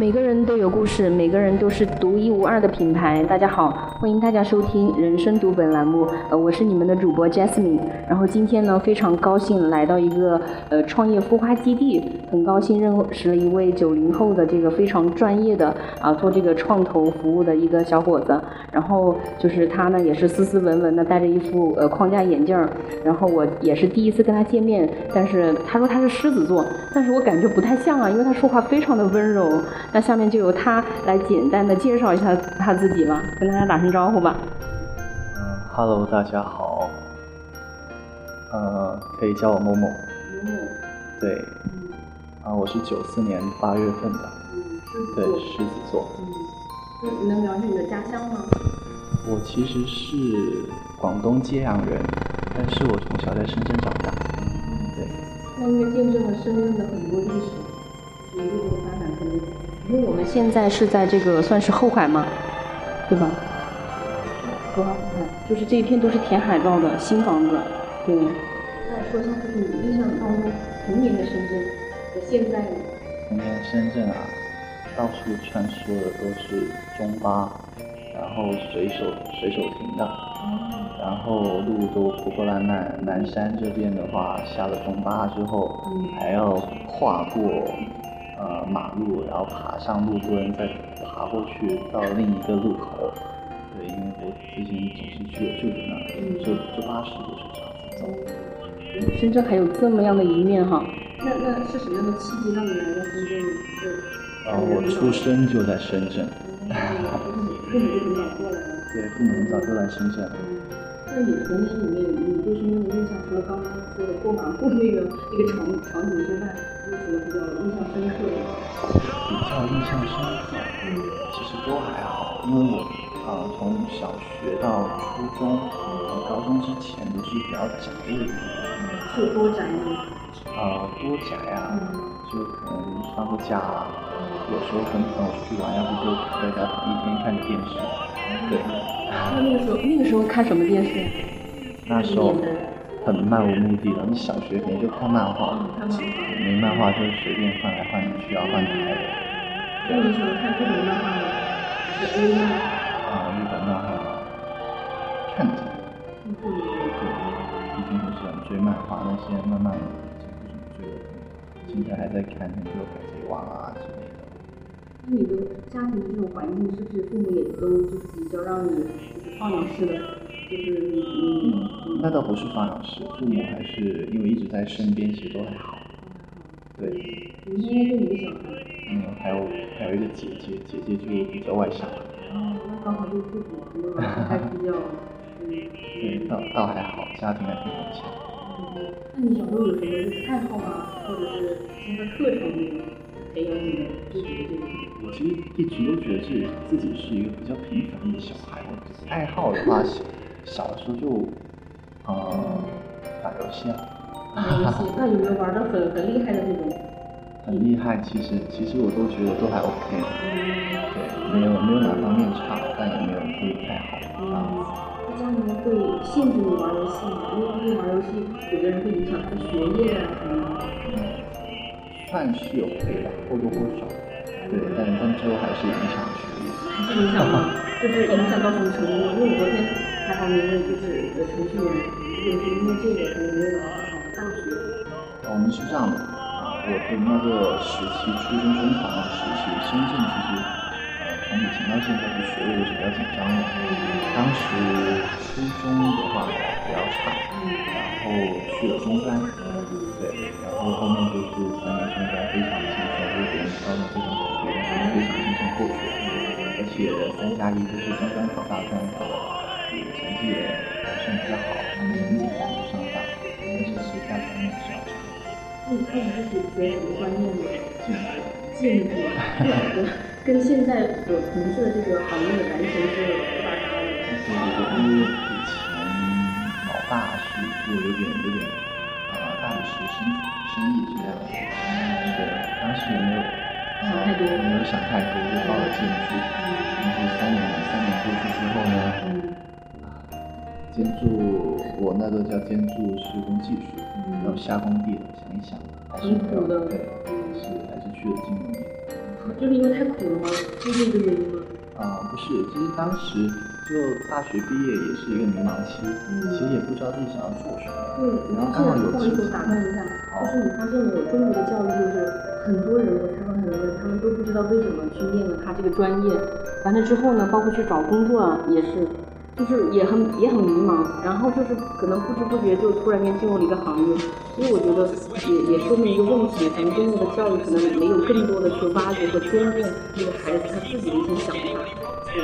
每个人都有故事，每个人都是独一无二的品牌。大家好，欢迎大家收听人生读本栏目，呃，我是你们的主播 Jasmine。然后今天呢，非常高兴来到一个呃创业孵化基地，很高兴认识了一位九零后的这个非常专业的啊做这个创投服务的一个小伙子。然后就是他呢，也是斯斯文文的，戴着一副呃框架眼镜儿。然后我也是第一次跟他见面，但是他说他是狮子座，但是我感觉不太像啊，因为他说话非常的温柔。那下面就由他来简单的介绍一下他自己吧，跟大家打声招呼吧。嗯，Hello，大家好，呃，可以叫我某某。某某，对，啊，我是九四年八月份的，嗯，对，狮子座。嗯，你能描述你的家乡吗？我其实是广东揭阳人，但是我从小在深圳长大。对，那因为见证了深圳的很多历史，就是一路的发展，可能因为我们现在是在这个算是后海嘛，对吧？多少海？就是这一片都是填海造的新房子，对。那说一下就是你印象当中童年的深圳和现在呢？童年深圳啊，到处穿梭的都是中巴，然后随手随手停的，然后路都破破烂烂。南山这边的话，下了中巴之后，嗯还要跨过呃马路，然后爬上路墩，再爬过去到另一个路口。对，因为我之前总是去我舅舅那里，坐坐巴士都是这样子走。深圳还有这么样的一面哈。那那是什么样的契机让你来到深圳？啊，我出生就在深圳，父母就很早过来了。对，父母很早就来深圳。那你童年里面，你对深圳的印象，除了刚刚说的过马路那个那个场场景之外，有什么比较印象深刻的？比较印象深刻，嗯其实都还好，因为我啊、呃从小学到初中、和高中之前都是比较宅的一个人，是多宅吗？啊、多宅啊，就可能放个假啊，有时候跟朋友出去玩，要不就在家躺一天看着电视，对，那那个时候那个时候看什么电视？那时候很漫无目的的，你小学肯定就看漫画。没漫画就随便换来换去啊，换台的。那你喜欢看各种漫画吗？还是 A 漫？画，那些慢慢已经不怎么追了。现在还在看很多海贼王啊之类的。那你的家庭这种环境，是不是父母也都就是比较让你就是放养式的，就是嗯，那倒不是放养式，父母还是因为一直在身边，其实都还好。对，你应该就一个小孩，嗯，还有还有一个姐姐，姐姐就比较外向。哦，那刚好就互补，可能还比较嗯对，倒倒还好，家庭还挺融洽。嗯。那你小时候有什么爱好吗？或者是参加课程那种培养你的自己的这种？我其实一直都觉得自己自己是一个比较平凡的小孩。我爱好的话，小小的时候就，呃，打游戏啊，打游戏，那有没有玩的很很厉害的那种？很厉害。其实其实我都觉得都还 OK，对，没有没有哪方面差，但也没有特别太好这样子。那家人会限制你玩游戏吗？因为因为玩游戏，有的人会影响他的学业啊什么的。算是有陪吧，或多或少。对，但但最后还是影响学业。是影响吗？就是影响到什么程度？因为我昨天采访一位就是呃程序员，就是因为这个可能没有考上大学。我们是这样的啊，我的那个时期，初中中考那个时期，深圳从以前到现在的学业都是比较紧张的。当时初中的话比较差，然后去了中专，对，然后后面就是三年中专非常轻松，就是别人高中非常苦，非常轻松过去了，而且三加一就是中专考大专考，这个成绩也还算比较好，很简单就上了大，但是其他方面是要差。那你开始是学什么专业的？就是建筑、和跟现在所从事的这个行业完全是不搭嘎的。就是因为以前老大是做有点有点啊大理石生生意之类的，对，当时也没有想太多没有想太多，就报了建筑，然后三年三年过去之后呢，嗯建筑我那个叫建筑施工技术，然后下工地了，想一想还是对，是还是去了金融业。就是因为太苦了吗？是这个原因吗？啊，不是，其实当时就大学毕业也是一个迷茫期，其实也不知道自己想要做什么。对，然后刚好有不好意思，我打断一下，就是你发现没有，中国的教育就是很多人，我采访很多人，他们都不知道为什么去念了他这个专业，完了之后呢，包括去找工作也是。就是也很也很迷茫，然后就是可能不知不觉就突然间进入了一个行业，所以我觉得也也说明一个问题，咱们中国的教育可能没有更多的去挖掘和尊重这个孩子他自己的一些想法。对，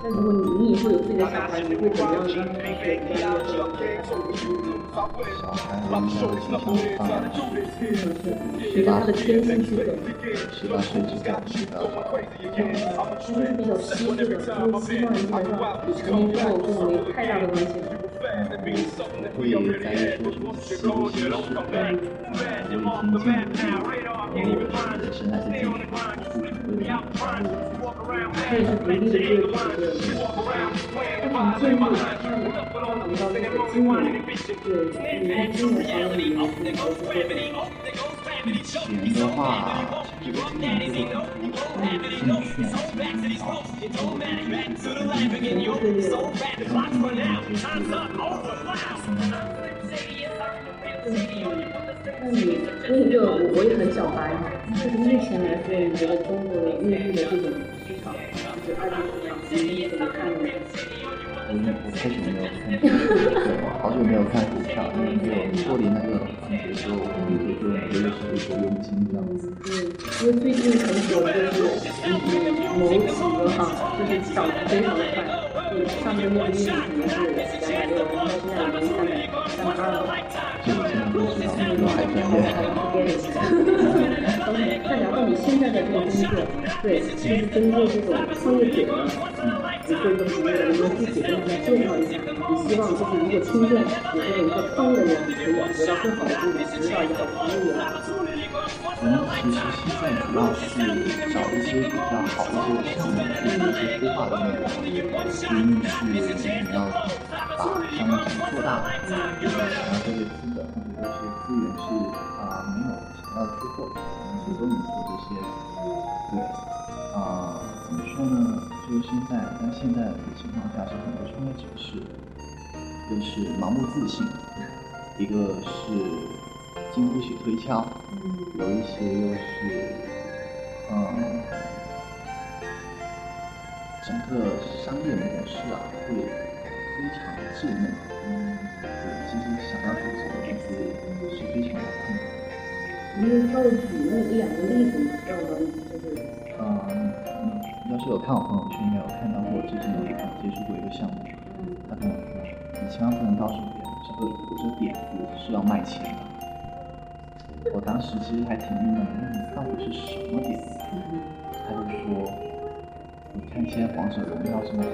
那如果你你以后有自己的小孩，你会怎么样让他选专业或者小孩应该会倾向于当然是随着他的天性去走。十八岁之前比较好。其实比较稀释的，因为希望基本上你成年之后跟我没太大的关系了。会在意说什么稀不稀释，我已经尽努力，然后人生还是，不成为了他也是独立的个体，对。但是建立，像你刚刚提到那个金融，对，你在金融行业里面是投资做什么？钱的话，这个金融这个很多，证券、基金啊，这个就是可能就是对对对。非常经典的那你那个我我也很小白，就是目前来说，你觉得中国内地的这种市场，就是二级市场，你怎么看呢？我我太久没有看，对，好久没有看股票，因为就脱离那个行情之后，我就就有的时候就佣金这样子。嗯，因为最近很火就是某几个哈，就是涨得非常的快，嗯，上个月的业绩可能是两百六，然后现在已经三百三百二了。这个现在不知道，因为还专业。OK，那聊到你现在的这个工作，对，就是针对这种创业者呢，你做一个服务，能不能具体跟大家介绍一下？你希望就是如果听众有这种一个创业的人，可以得到更好的这种指导也好，服务也好。我们其实现在主要是找一些比较好的这个项目去做一些孵化的内容，原因是你要把项目做大，然后这个资本或者说是资源是啊没有想要去获得，我们都能做这些。对，啊怎么说呢？就是现在，但现在的情况下是很多创业者是，就是盲目自信，一个是。经不起推敲，有一些又是，嗯，整个商业模式啊会非常稚嫩，嗯，对其实想要去走的路是非常困难。你能稍微举那一两个例子吗？让我们就是，嗯，要是有看我朋友圈，应该有看到过，之前有接触过一个项目，他跟我说，你千万不能告诉别人，这个我这点子是要卖钱的。我当时其实还挺郁闷的，那你到底是什么点子？他就说，你看现在王者荣耀这么火，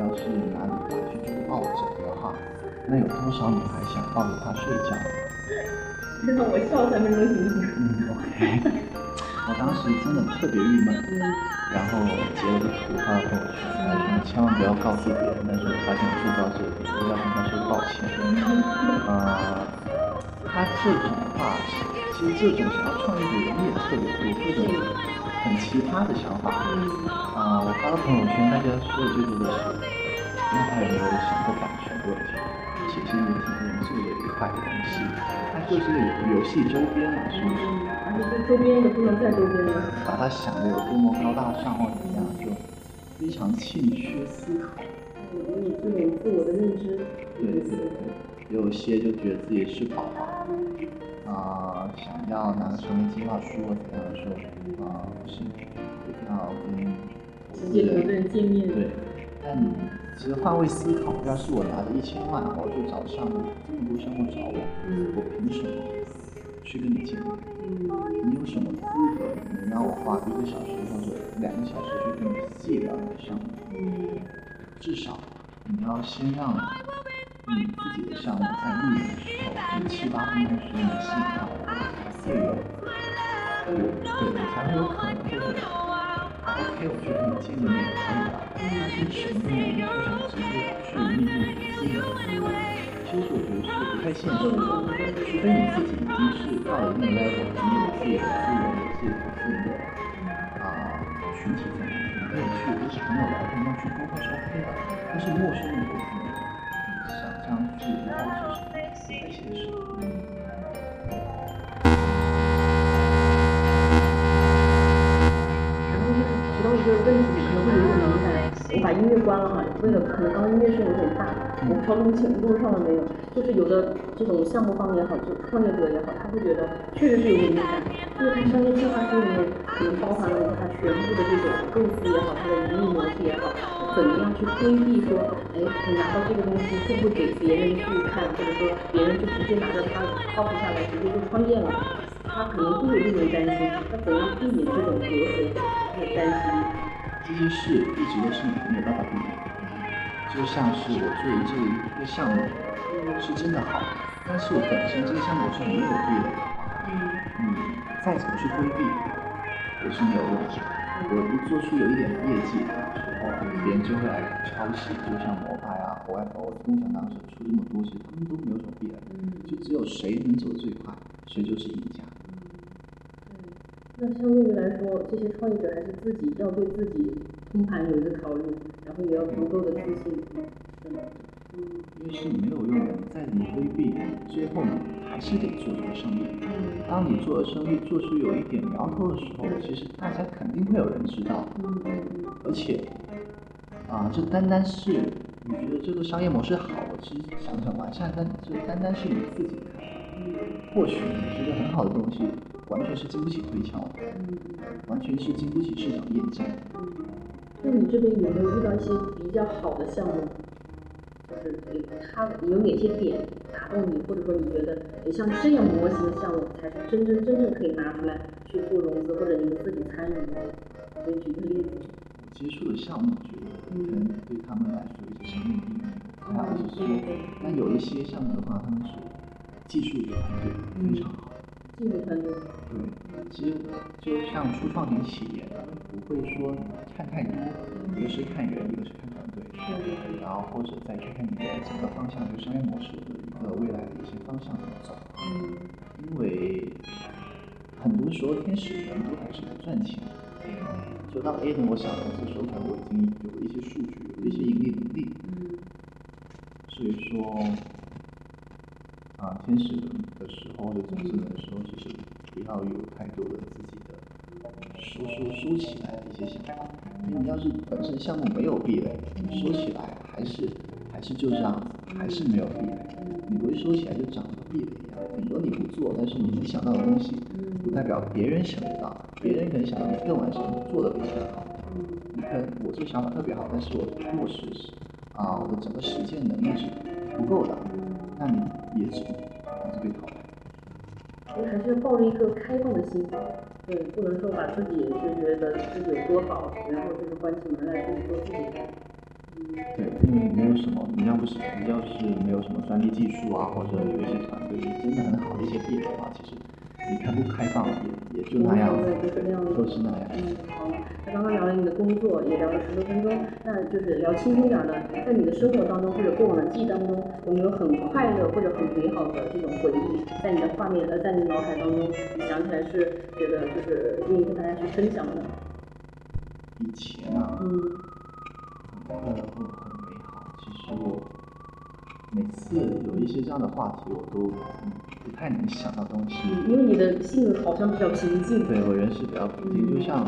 我要是拿你拿去做抱枕的话，那有多少女孩想抱着它睡觉？让我笑三分钟行不行？嗯，OK。我当时真的特别郁闷，然后截了个图发到朋友圈，他说千万不要告诉别人，但是我发现我做到这里，我要跟他说抱歉。啊。他这种的话，其实这种想要创业的人也特别多，各种很奇葩的想法。啊，我发到朋友圈，大家说的最多的是，那他有没有想过版权问题？其实也挺严肃的一块东西，它就是个游戏周边嘛，是不是？而且这周边也不能再周边了。把它想的有多么高大上或怎么样，就非常欠缺思考。有你这种自我的认知。对对对。有些就觉得自己是宝宝，啊，想要拿个什么计划书或怎样的时候，啊，不是，要跟直接和人见面。对，但其实换位思考，要是我拿着一千万，我去找项目，这么多项目找我，我凭什么去跟你见面？你有什么资格能让我花一个小时或者两个小时去跟你细聊你的项目？至少你要先让。你自己的项目在运营的时候，这七八分钟时间的信号，才会有，对，才会有可能或者，OK，我去跟你见个面可以吧？但是什么呢？我想直接去密密见面，其实我觉得是不太现实的，除非你自己已经是到了一定 level，你有自己的资源。些不同的啊、群体在里面，你可以去跟朋友聊天，要去沟通是 OK 的，但是陌生人是不太提到一个问题，可能会有点敏感。我把音乐关了哈，为了可能刚刚音乐声有点大，我不知道录录上了没有。就是有的这种项目方也好，就创业者也好，他会觉得确实是有点敏感，因为他商业计划书里面可能包含了他全部的这种构思也好，他的盈利模式也好，怎么样去规避说，哎，你拿到这个东西会不会给别人去看，或者说别人就直接拿着它 copy 下来，直接就创业了。他可能会有这种担心，那怎样避免这种隔阂和担心？这些事一直都是你没有办法避免的。就像是我做这一个项目是真的好，但是我本身这个项目是没有壁垒的话，你再怎么去规避也是没有用的。我一做出有一点业绩的时候，别人就会来抄袭，就像摩拜啊、国外包、共享当时出这么多，其实他们都没有什么壁垒，就只有谁能走得最快，谁就是赢家。那相对于来说，这些创业者还是自己要对自己通盘有一个考虑，然后也要足够的自信，是吗？嗯。因为是没有用的，你再怎么规避，最后你还是得做这个生意。当你做的生意做出有一点苗头的时候，其实大家肯定会有人知道，嗯嗯而且啊，这单单是你觉得这个商业模式好，其实想想完善，但这单单是你自己看或许你觉得很好的东西，完全是经不起推敲的，嗯完全是经不起市场验证。那你这边有没有遇到一些比较好的项目？就是诶，它有哪些点打动你，或者说你觉得诶像这样模型的项目才是真真正正可以拿出来去做融资，或者你们自己参与的？可以举个例子。我接触的项目，觉得可能对他们来说有些商业意义，还有就是说，但有一些项目的话，他们是技术团队非常好。技术团队。对，其实就像初创型企业，他们不会说看太多，一个是看人，一个是看团队。然后或者再看看你的整个方向，就商业模式的一个未来的一些方向怎么走。嗯因为很多时候天使人都还是不赚钱的。就当 A 等我小公司手上，我已经有了一些数据，有了一些盈利能力，嗯所以说，啊，天使轮的时候或者种子轮的时候，其实不要有太多的自己的收收收起来的一些想法，因为你要是本身项目没有壁垒，你收起来还是还是就这样子，还是没有壁垒，你不会收起来就长个壁垒一样，顶多你不做，但是你能想到的东西，不代表别人想得到，别人可能想到你更完善，做的比他好。你看我这个想法特别好，但是我落实是啊，我的整个实践能力是不够的，那你也只。还是要抱着一颗开放的心，对，不能说把自己就觉得自己有多好，然后就是关起门来自己做自己干。嗯对，因为没有什么，你要不是你要是没有什么专利技术啊，或者有一些团队真的很好的一些壁垒的话，其实你看不开放也也就那样子，对就是那样子都是那样。嗯，好。那刚刚聊了你的工作，也聊了十多分钟，那就是聊轻松点的，在你的生活当中或者过往的记忆当中，有没有很快乐或者很美好的这种回忆，在你的画面呃，在你脑海当中，你想起来是觉得就是愿意跟大家去分享的？以前啊，嗯很快乐或很美好，其实我每次有一些这样的话题，我都嗯不太能想到东西。嗯，因为你的性格好像比较平静。对我人是比较平静，就像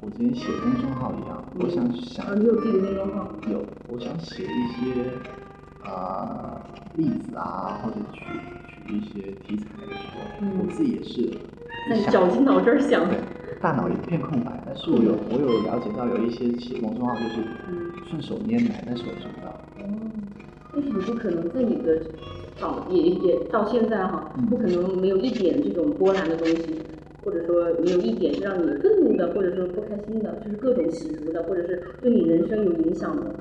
我之前写公众号一样，我想想啊，你有自己的公众号？有，我想写一些呃例子啊，或者取取一些题材的时候，嗯我自己也是在想绞尽脑汁儿想。对，大脑一片空白。但是我有我有了解到有一些写公众号就是嗯顺手拈来，但是我做不到。哦，为什么不可能在你的到也也到现在哈，嗯。不可能没有一点这种波澜的东西，或者说没有一点让你愤怒的，或者说不开心的，就是各种起伏的，或者是对你人生有影响的，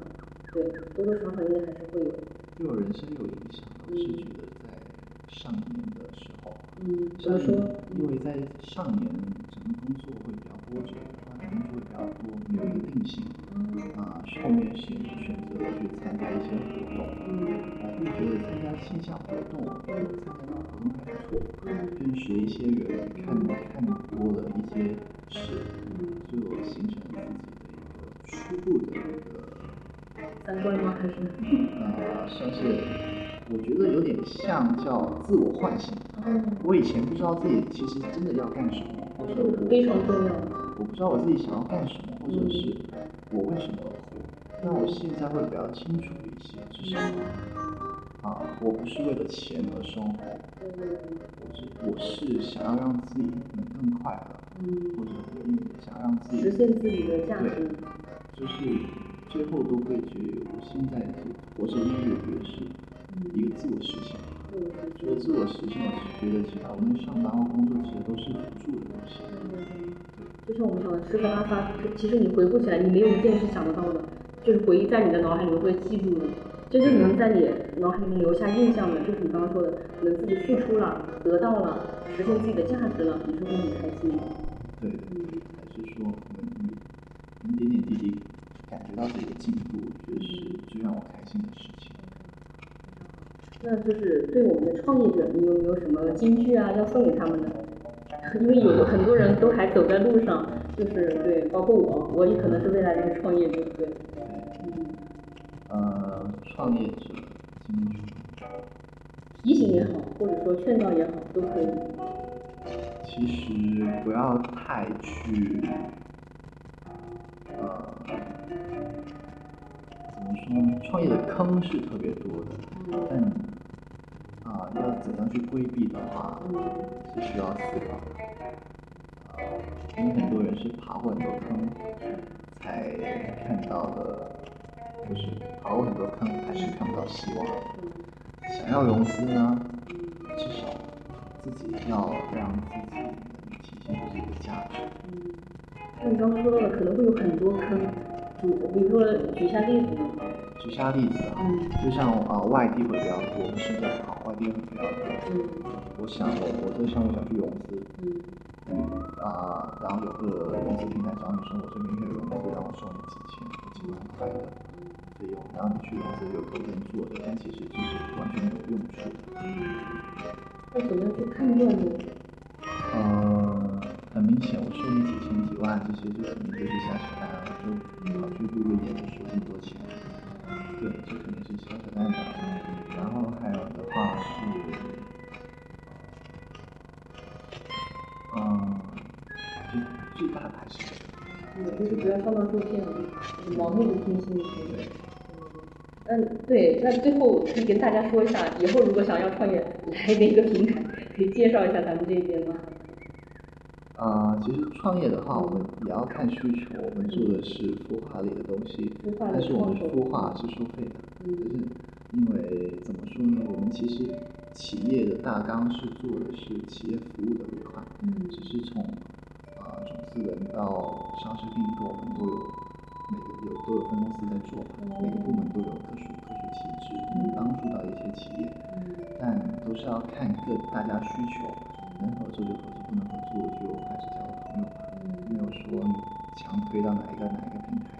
对，多多少少应该还是会有。对我人生有影响的，我是觉得在上一年的时候，嗯，怎么说年？因为在上年整个工作会比较波折，然后工作会比较多，没有一个定性。嗯啊，后面选选择了去参加一些活动，嗯我会觉得参加线下活动，参加到活动还不错，嗯认识一些人，看看多了一些事，就形成了自己的一个初步的一个三观吗？还是？呃，算是，我觉得有点像叫自我唤醒。嗯，我以前不知道自己其实真的要干什么，或者我非常重要。我不知道我自己想要干什么，或者是我为什么而活。那我现在会比较清楚一些，就是啊，我不是为了钱而生活，我是我是想要让自己能更快乐，嗯，或者想让自己实现自己的价值，就是最后都会觉得我现在是活着，因为我觉得是一个自我实现。除了自我实现，我是觉得其他无论上班或工作，其实都是辅助的东西。就像我们讲的吃喝拉撒，其实你回顾起来，你没有一件是想得到的。就是回忆在你的脑海里面会记住的，真正能在你脑海里面留下印象的，就是你刚刚说的，可能自己付出了，得到了，实现自己的价值了，你是会很开心的。对，还是说能一点点滴滴感觉到自己的进步，我觉得是最让我开心的事情。那就是对我们的创业者，你有没有什么金句啊要送给他们的？因为有很多人都还走在路上，就是对，包括我，我也可能是未来的创业者，对。嗯呃，创业者金句，提醒也好，或者说劝导也好，都可以。其实不要太去，呃，怎么说呢？创业的坑是特别多的，但怎样去规避的话，是需要思考的。因为很多人是爬过很多坑，才看到的。就是爬过很多坑，还是看不到希望。想要融资呢，至少自己要让自己能体现出自己的价值。那你刚刚说到的可能会有很多坑，举比如说举下例子。举下例子啊，就像啊外地会比较多，市场好，外地会比较多。嗯。我想我我这个项目想去融资。嗯。啊，然后有个融资平台找你说，我这边可以融资，然后收你几千、几万块的。费用，然后你去融资有投人做的，但其实就是完全没有用处。那怎么样去判断呢？呃，很明显，我收你几千几万，这些就肯定就是瞎扯淡，就跑去录个演就收这么多钱。对，这肯定是瞎扯淡这个。就是不要上当受骗了，盲目的听信息。嗯，对，那最后可以跟大家说一下，以后如果想要创业，来哪个平台？可以介绍一下咱们这边吗？啊，其实创业的话，我们也要看需求。我们做的是孵化类的东西，但是我们孵化是收费的。嗯。就是因为怎么说呢？我们其实企业的大纲是做的是企业服务的规划，嗯，只是从啊种子人到上市并购，我们都有。每个有都有分公司在做，每个部门都有特殊特殊体制，能帮助到一些企业，但都是要看各大家需求，能合作就合作，不能合作就还是交个朋友吧，没有说强推到哪一个哪一个平台。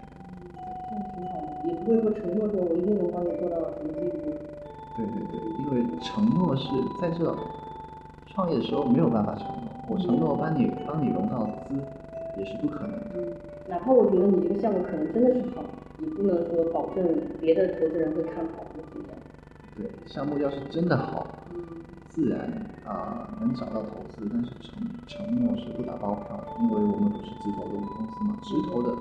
这样挺好的，也不会说承诺说我一定能帮你做到什么地步。对对对，因为承诺是在这创业的时候没有办法承诺，我承诺帮你帮你融到资。也是不可能的。哪怕我觉得你这个项目可能真的是好，也不能说保证别的投资人会看好，对不对？对，项目要是真的好，自然啊能找到投资，但是承承诺是不打包票的，因为我们不是直投的公司嘛，直投的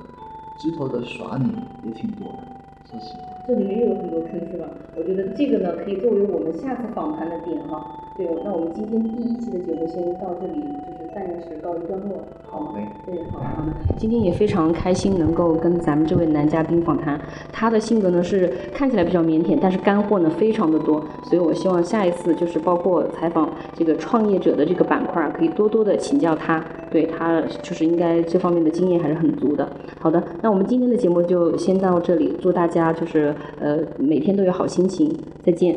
直投的耍你也挺多的，说实话。这里面又有很多坑是吧？我觉得这个呢可以作为我们下次访谈的点哈。对，那我们今天第一期的节目先到这里。就是暂时告一段落，好吗。对，好好的。今天也非常开心能够跟咱们这位男嘉宾访谈，他的性格呢是看起来比较腼腆，但是干货呢非常的多，所以我希望下一次就是包括采访这个创业者的这个板块，可以多多的请教他，对他就是应该这方面的经验还是很足的。好的，那我们今天的节目就先到这里，祝大家就是呃每天都有好心情，再见。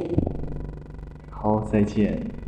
好，再见。